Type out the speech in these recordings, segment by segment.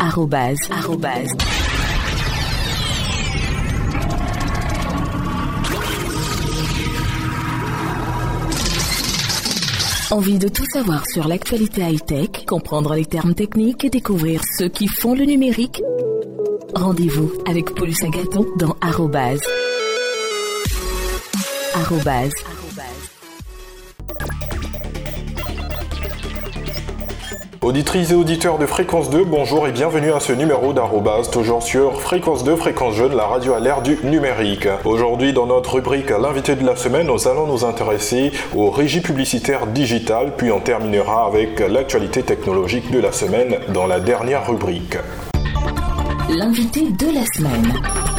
Arrobase, arrobase. Envie de tout savoir sur l'actualité high-tech, comprendre les termes techniques et découvrir ceux qui font le numérique? Rendez-vous avec Paulus Agaton dans Arrobase. Arrobase. Auditrices et auditeurs de Fréquence 2, bonjour et bienvenue à ce numéro d'Arrobase, toujours sur Fréquence 2, Fréquence Jeune, la radio à l'ère du numérique. Aujourd'hui, dans notre rubrique L'invité de la semaine, nous allons nous intéresser aux régies publicitaires digitales, puis on terminera avec l'actualité technologique de la semaine dans la dernière rubrique. L'invité de la semaine.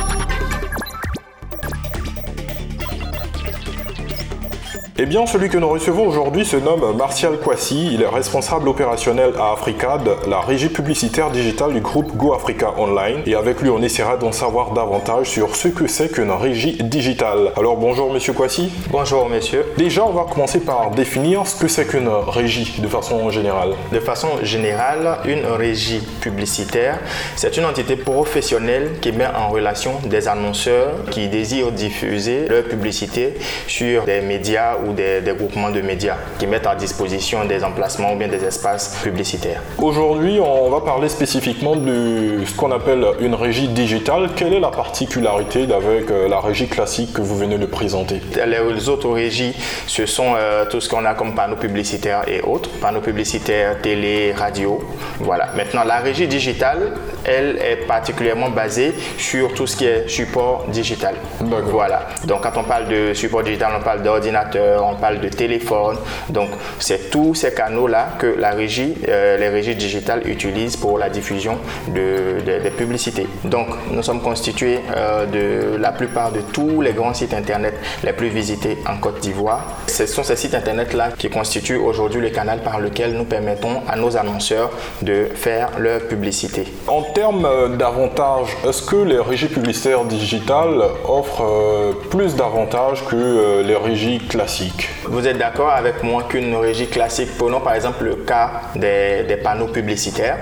Eh bien, celui que nous recevons aujourd'hui se nomme Martial Kwasi. Il est responsable opérationnel à Africad, la régie publicitaire digitale du groupe Go Africa Online. Et avec lui, on essaiera d'en savoir davantage sur ce que c'est qu'une régie digitale. Alors, bonjour, monsieur Kwasi. Bonjour, monsieur. Déjà, on va commencer par définir ce que c'est qu'une régie de façon générale. De façon générale, une régie publicitaire, c'est une entité professionnelle qui met en relation des annonceurs qui désirent diffuser leur publicité sur des médias ou des, groupements de médias qui mettent à disposition des emplacements ou bien des espaces publicitaires. Aujourd'hui, on va parler spécifiquement de ce qu'on appelle une régie digitale. Quelle est la particularité avec euh, la régie classique que vous venez de présenter? Les autres régies, ce sont euh, tout ce qu'on a comme panneaux publicitaires et autres, panneaux publicitaires, télé, radio. Voilà. Maintenant, la régie digitale, elle est particulièrement basée sur tout ce qui est support digital. Voilà. Donc, quand on parle de support digital, on parle d'ordinateur, on parle de téléphone. Donc, c'est tous ces canaux-là que la régie, euh, les régies digitales utilisent pour la diffusion de, des publicités. Donc, nous sommes constitués euh, de la plupart de tous les grands sites Internet les plus visités en Côte d'Ivoire. Ce sont ces sites Internet-là qui constituent aujourd'hui le canal par lequel nous permettons à nos annonceurs de faire leur publicité. En termes euh, d'avantages, est-ce que les régies publicitaires digitales offrent plus d'avantages que les régies classiques? Vous êtes d'accord avec moi qu'une régie classique, prenons par exemple le cas des, panneaux publicitaires.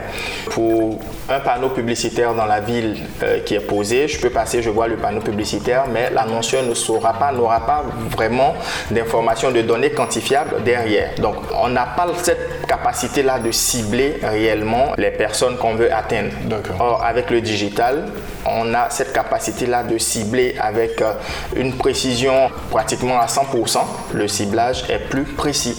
Pour un panneau publicitaire dans la ville euh, qui est posé, je peux passer, je vois le panneau publicitaire, mais l'annonceur ne saura pas, n'aura pas vraiment d'informations, de données quantifiables derrière. Donc, on n'a pas cette capacité-là de cibler réellement les personnes qu'on veut atteindre. Or, avec le digital, on a cette capacité-là de cibler avec euh, une précision pratiquement à 100%. Le ciblage est plus précis.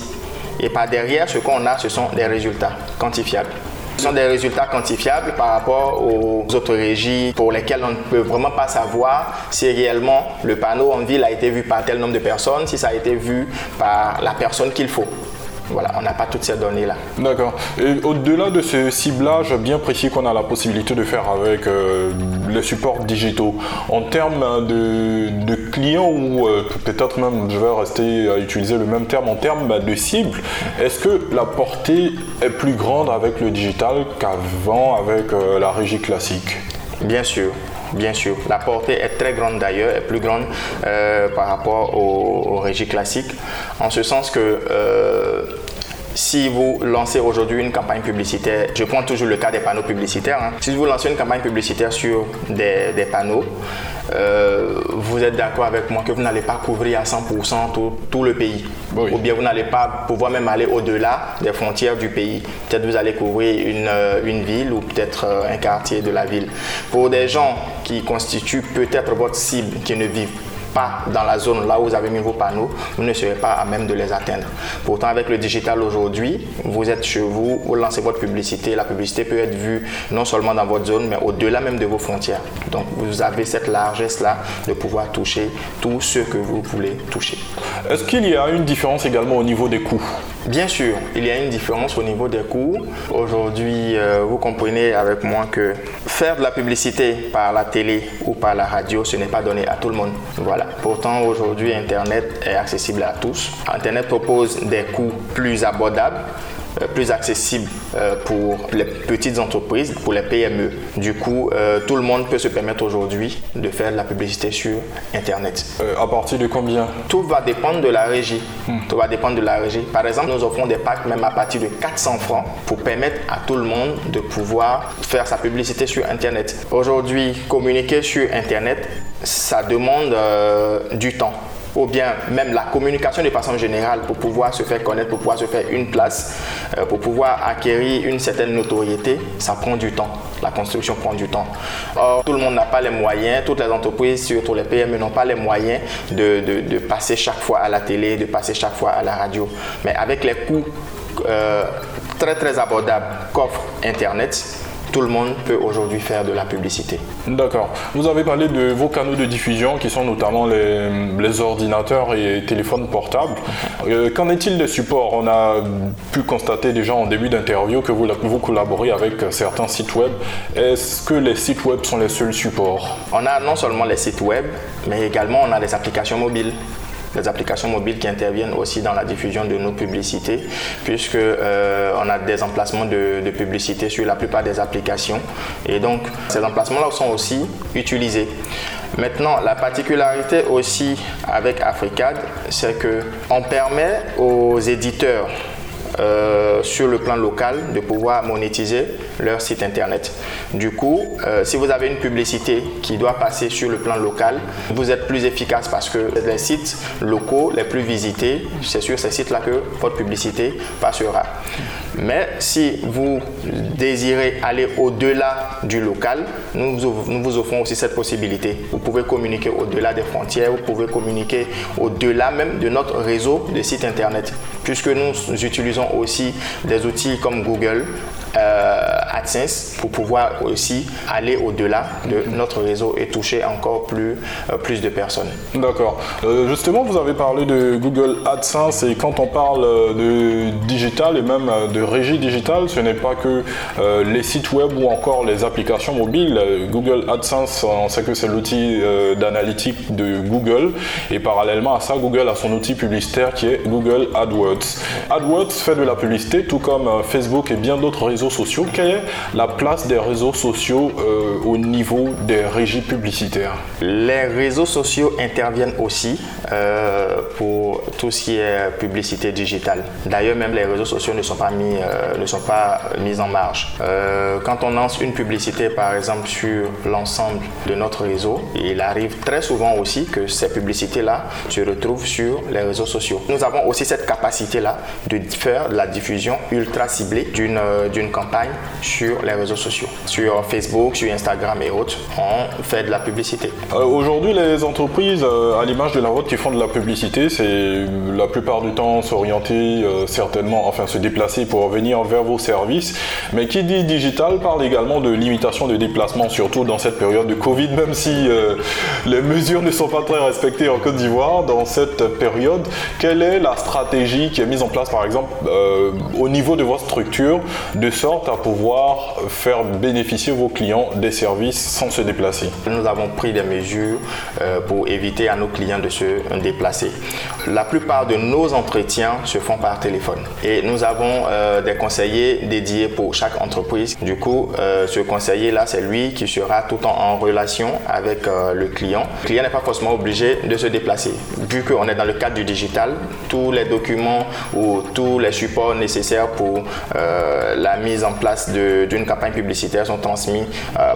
Et par derrière, ce qu'on a, ce sont des résultats quantifiables. Ce sont des résultats quantifiables par rapport aux autres régies pour lesquelles on ne peut vraiment pas savoir si réellement le panneau en ville a été vu par tel nombre de personnes, si ça a été vu par la personne qu'il faut. Voilà, on n'a pas toutes ces données-là. D'accord. Et au-delà de ce ciblage bien précis qu'on a la possibilité de faire avec euh, les supports digitaux, en termes de, clients ou euh, peut-être même, je vais rester à utiliser le même terme, en termes de cible, est-ce que la portée est plus grande avec le digital qu'avant avec euh, la régie classique? Bien sûr. Bien sûr, la portée est très grande d'ailleurs, est plus grande euh, par rapport aux, régies classiques, en ce sens que euh, si vous lancez aujourd'hui une campagne publicitaire, je prends toujours le cas des panneaux publicitaires, hein. si vous lancez une campagne publicitaire sur des, panneaux, euh, vous êtes d'accord avec moi que vous n'allez pas couvrir à 100% tout, le pays. Ou bien vous n'allez pas pouvoir même aller au-delà des frontières du pays. Peut-être vous allez couvrir une, euh, une ville ou peut-être euh, un quartier de la ville. Pour des gens qui constituent peut-être votre cible, qui ne vivent pas dans la zone là où vous avez mis vos panneaux, vous ne serez pas à même de les atteindre. Pourtant, avec le digital aujourd'hui, vous êtes chez vous, vous lancez votre publicité. La publicité peut être vue non seulement dans votre zone, mais au-delà même de vos frontières. Donc, vous avez cette largesse-là de pouvoir toucher tout ce que vous voulez toucher. Est-ce qu'il y a une différence également au niveau des coûts? Bien sûr, il y a une différence au niveau des coûts. Aujourd'hui, euh, vous comprenez avec moi que faire de la publicité par la télé ou par la radio, ce n'est pas donné à tout le monde. Voilà. Pourtant, aujourd'hui, Internet est accessible à tous. Internet propose des coûts plus abordables plus accessible pour les petites entreprises, pour les PME. Du coup, tout le monde peut se permettre aujourd'hui de faire de la publicité sur Internet. à partir de combien? Tout va dépendre de la régie. Hmm. Tout va dépendre de la régie. Par exemple, nous offrons des packs même à partir de 400 francs pour permettre à tout le monde de pouvoir faire sa publicité sur Internet. Aujourd'hui, communiquer sur Internet, ça demande du temps ou bien même la communication de façon générale pour pouvoir se faire connaître, pour pouvoir se faire une place, euh, pour pouvoir acquérir une certaine notoriété, ça prend du temps. La construction prend du temps. Or, tout le monde n'a pas les moyens, toutes les entreprises, surtout les PME, n'ont pas les moyens de, passer chaque fois à la télé, de passer chaque fois à la radio. Mais avec les coûts euh, très très abordables qu'offre Internet, tout le monde peut aujourd'hui faire de la publicité. D'accord. Vous avez parlé de vos canaux de diffusion qui sont notamment les, ordinateurs et téléphones portables. Euh, qu'en est-il des supports? On a pu constater déjà en début d'interview que vous, vous collaborez avec certains sites web. Est-ce que les sites web sont les seuls supports? On a non seulement les sites web, mais également on a les applications mobiles les applications mobiles qui interviennent aussi dans la diffusion de nos publicités, puisque euh, on a des emplacements de, publicité sur la plupart des applications. Et donc, ces emplacements-là sont aussi utilisés. Maintenant, la particularité aussi avec Africad, c'est que on permet aux éditeurs euh, sur le plan local de pouvoir monétiser leur site internet. Du coup, euh, si vous avez une publicité qui doit passer sur le plan local, vous êtes plus efficace parce que les sites locaux les plus visités, c'est sur ces sites-là que votre publicité passera. Mais si vous désirez aller au-delà du local, nous vous, offrons aussi cette possibilité. Vous pouvez communiquer au-delà des frontières, vous pouvez communiquer au-delà même de notre réseau de sites internet, puisque nous utilisons aussi des outils comme Google, AdSense pour pouvoir aussi aller au-delà de notre réseau et toucher encore plus, euh, plus de personnes. D'accord. Euh, justement, vous avez parlé de Google AdSense et quand on parle de digital et même de régie digitale, ce n'est pas que les sites web ou encore les applications mobiles. Google AdSense, on sait que c'est l'outil d'analytique de Google et parallèlement à ça, Google a son outil publicitaire qui est Google AdWords. AdWords fait de la publicité tout comme Facebook et bien d'autres réseaux sociaux. Quelle est la place des réseaux sociaux euh, au niveau des régies publicitaires? Les réseaux sociaux interviennent aussi euh, pour tout ce qui est publicité digitale. D'ailleurs, même les réseaux sociaux ne sont pas mis, euh, ne sont pas mis en marge. quand on lance une publicité, par exemple, sur l'ensemble de notre réseau, il arrive très souvent aussi que ces publicités-là se retrouvent sur les réseaux sociaux. Nous avons aussi cette capacité-là de faire la diffusion ultra ciblée d'une campagne sur les réseaux sociaux. Sur Facebook, sur Instagram et autres, on fait de la publicité. Euh, aujourd'hui, les entreprises, euh, à l'image de la vôtre, qui font de la publicité, c'est la plupart du temps s'orienter euh, certainement, enfin se déplacer pour venir vers vos services. Mais qui dit digital parle également de limitation de déplacement, surtout dans cette période de Covid, même si les mesures ne sont pas très respectées en Côte d'Ivoire dans cette période. Quelle est la stratégie qui est mise en place, par exemple, au niveau de votre structure, de sorte à pouvoir faire bénéficier vos clients des services sans se déplacer Nous avons pris des mesures euh, pour éviter à nos clients de se déplacer. La plupart de nos entretiens se font par téléphone et nous avons euh, des conseillers dédiés pour chaque entreprise. Du coup, euh, ce conseiller-là, c'est lui qui sera tout le temps en relation avec le client. Le client n'est pas forcément obligé de se déplacer. Vu qu'on est dans le cadre du digital, tous les documents ou tous les supports nécessaires pour la mise en place d'une campagne publicitaire transmis euh,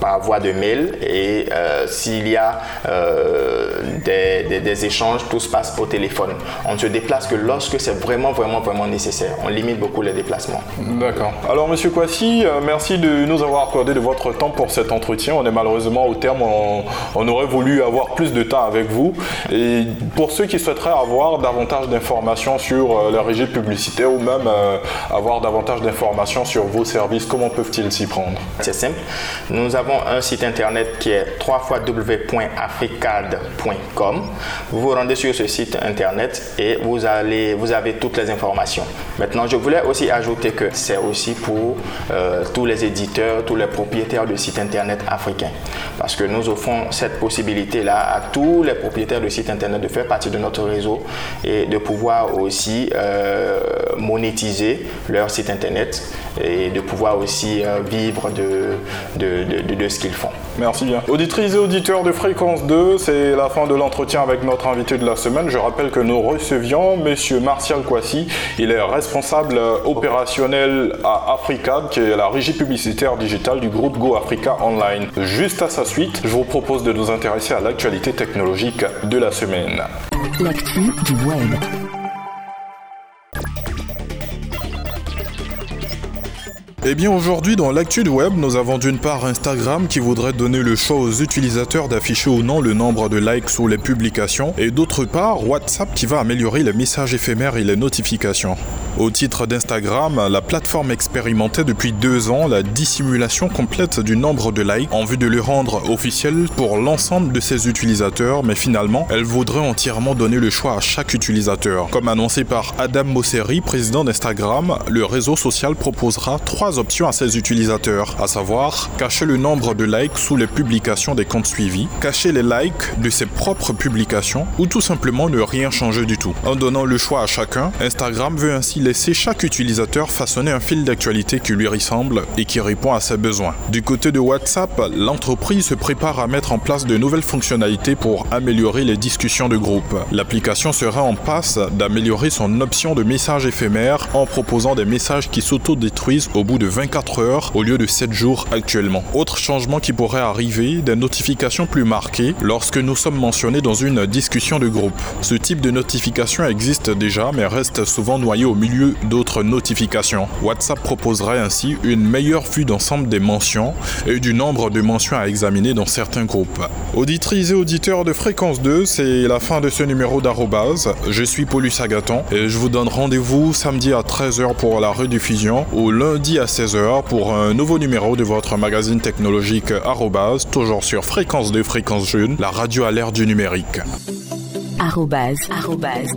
par, voie de mail et euh, s'il y a euh, des, échanges, tout se passe au téléphone. On ne se déplace que lorsque c'est vraiment, vraiment, vraiment nécessaire. On limite beaucoup les déplacements. D'accord. Alors, Monsieur Kwasi, merci de nous avoir accordé de votre temps pour cet entretien. On est malheureusement au terme. On, aurait voulu avoir plus de temps avec vous. Et pour ceux qui souhaiteraient avoir davantage d'informations sur la régie publicitaire ou même avoir davantage d'informations informations sur vos services, comment peuvent-ils s'y prendre? C'est simple. Nous avons un site internet qui est www.africad.com. Vous vous rendez sur ce site internet et vous, allez, vous avez toutes les informations. Maintenant, je voulais aussi ajouter que c'est aussi pour euh, tous les éditeurs, tous les propriétaires de sites internet africains. Parce que nous offrons cette possibilité-là à tous les propriétaires de sites internet de faire partie de notre réseau et de pouvoir aussi euh, monétiser leur site internet et de pouvoir aussi euh, vivre de, de, de, ce qu'ils font. Merci bien. Auditrices et auditeurs de Fréquence 2, c'est la fin de l'entretien avec notre invité de la semaine. Je rappelle que nous recevions M. Martial Kwasi. Il est responsable opérationnel à Africad, qui est la régie publicitaire digitale du groupe Go Africa Online. Juste à sa suite, je vous propose de nous intéresser à l'actualité technologique de la semaine. L'actu du web. Eh bien aujourd'hui dans l'actu de web, nous avons d'une part Instagram qui voudrait donner le choix aux utilisateurs d'afficher ou non le nombre de likes sous les publications et d'autre part WhatsApp qui va améliorer les messages éphémères et les notifications. Au titre d'Instagram, la plateforme expérimentait depuis deux ans la dissimulation complète du nombre de likes en vue de le rendre officiel pour l'ensemble de ses utilisateurs, mais finalement, elle voudrait entièrement donner le choix à chaque utilisateur. Comme annoncé par Adam Mosseri, président d'Instagram, le réseau social proposera trois options à ses utilisateurs, à savoir cacher le nombre de likes sous les publications des comptes suivis, cacher les likes de ses propres publications ou tout simplement ne rien changer du tout. En donnant le choix à chacun, Instagram veut ainsi laisser chaque utilisateur façonner un fil d'actualité qui lui ressemble et qui répond à ses besoins. Du côté de WhatsApp, l'entreprise se prépare à mettre en place de nouvelles fonctionnalités pour améliorer les discussions de groupe. L'application sera en passe d'améliorer son option de messages éphémères en proposant des messages qui s'auto-détruisent au bout de 24 heures au lieu de 7 jours actuellement. Autre changement qui pourrait arriver, des notifications plus marquées lorsque nous sommes mentionnés dans une discussion de groupe. Ce type de notification existe déjà mais reste souvent noyé au milieu d'autres notifications. WhatsApp proposerait ainsi une meilleure vue d'ensemble des mentions et du nombre de mentions à examiner dans certains groupes. Auditrices et auditeurs de Fréquence 2, c'est la fin de ce numéro d'Arrobase. Je suis Paulus Agaton et je vous donne rendez-vous samedi à 13h pour la rediffusion ou lundi à 16h pour un nouveau numéro de votre magazine technologique Arrobase, toujours sur Fréquence 2, Fréquence Jeune, la radio à l'ère du numérique. Arrobase. Arrobase.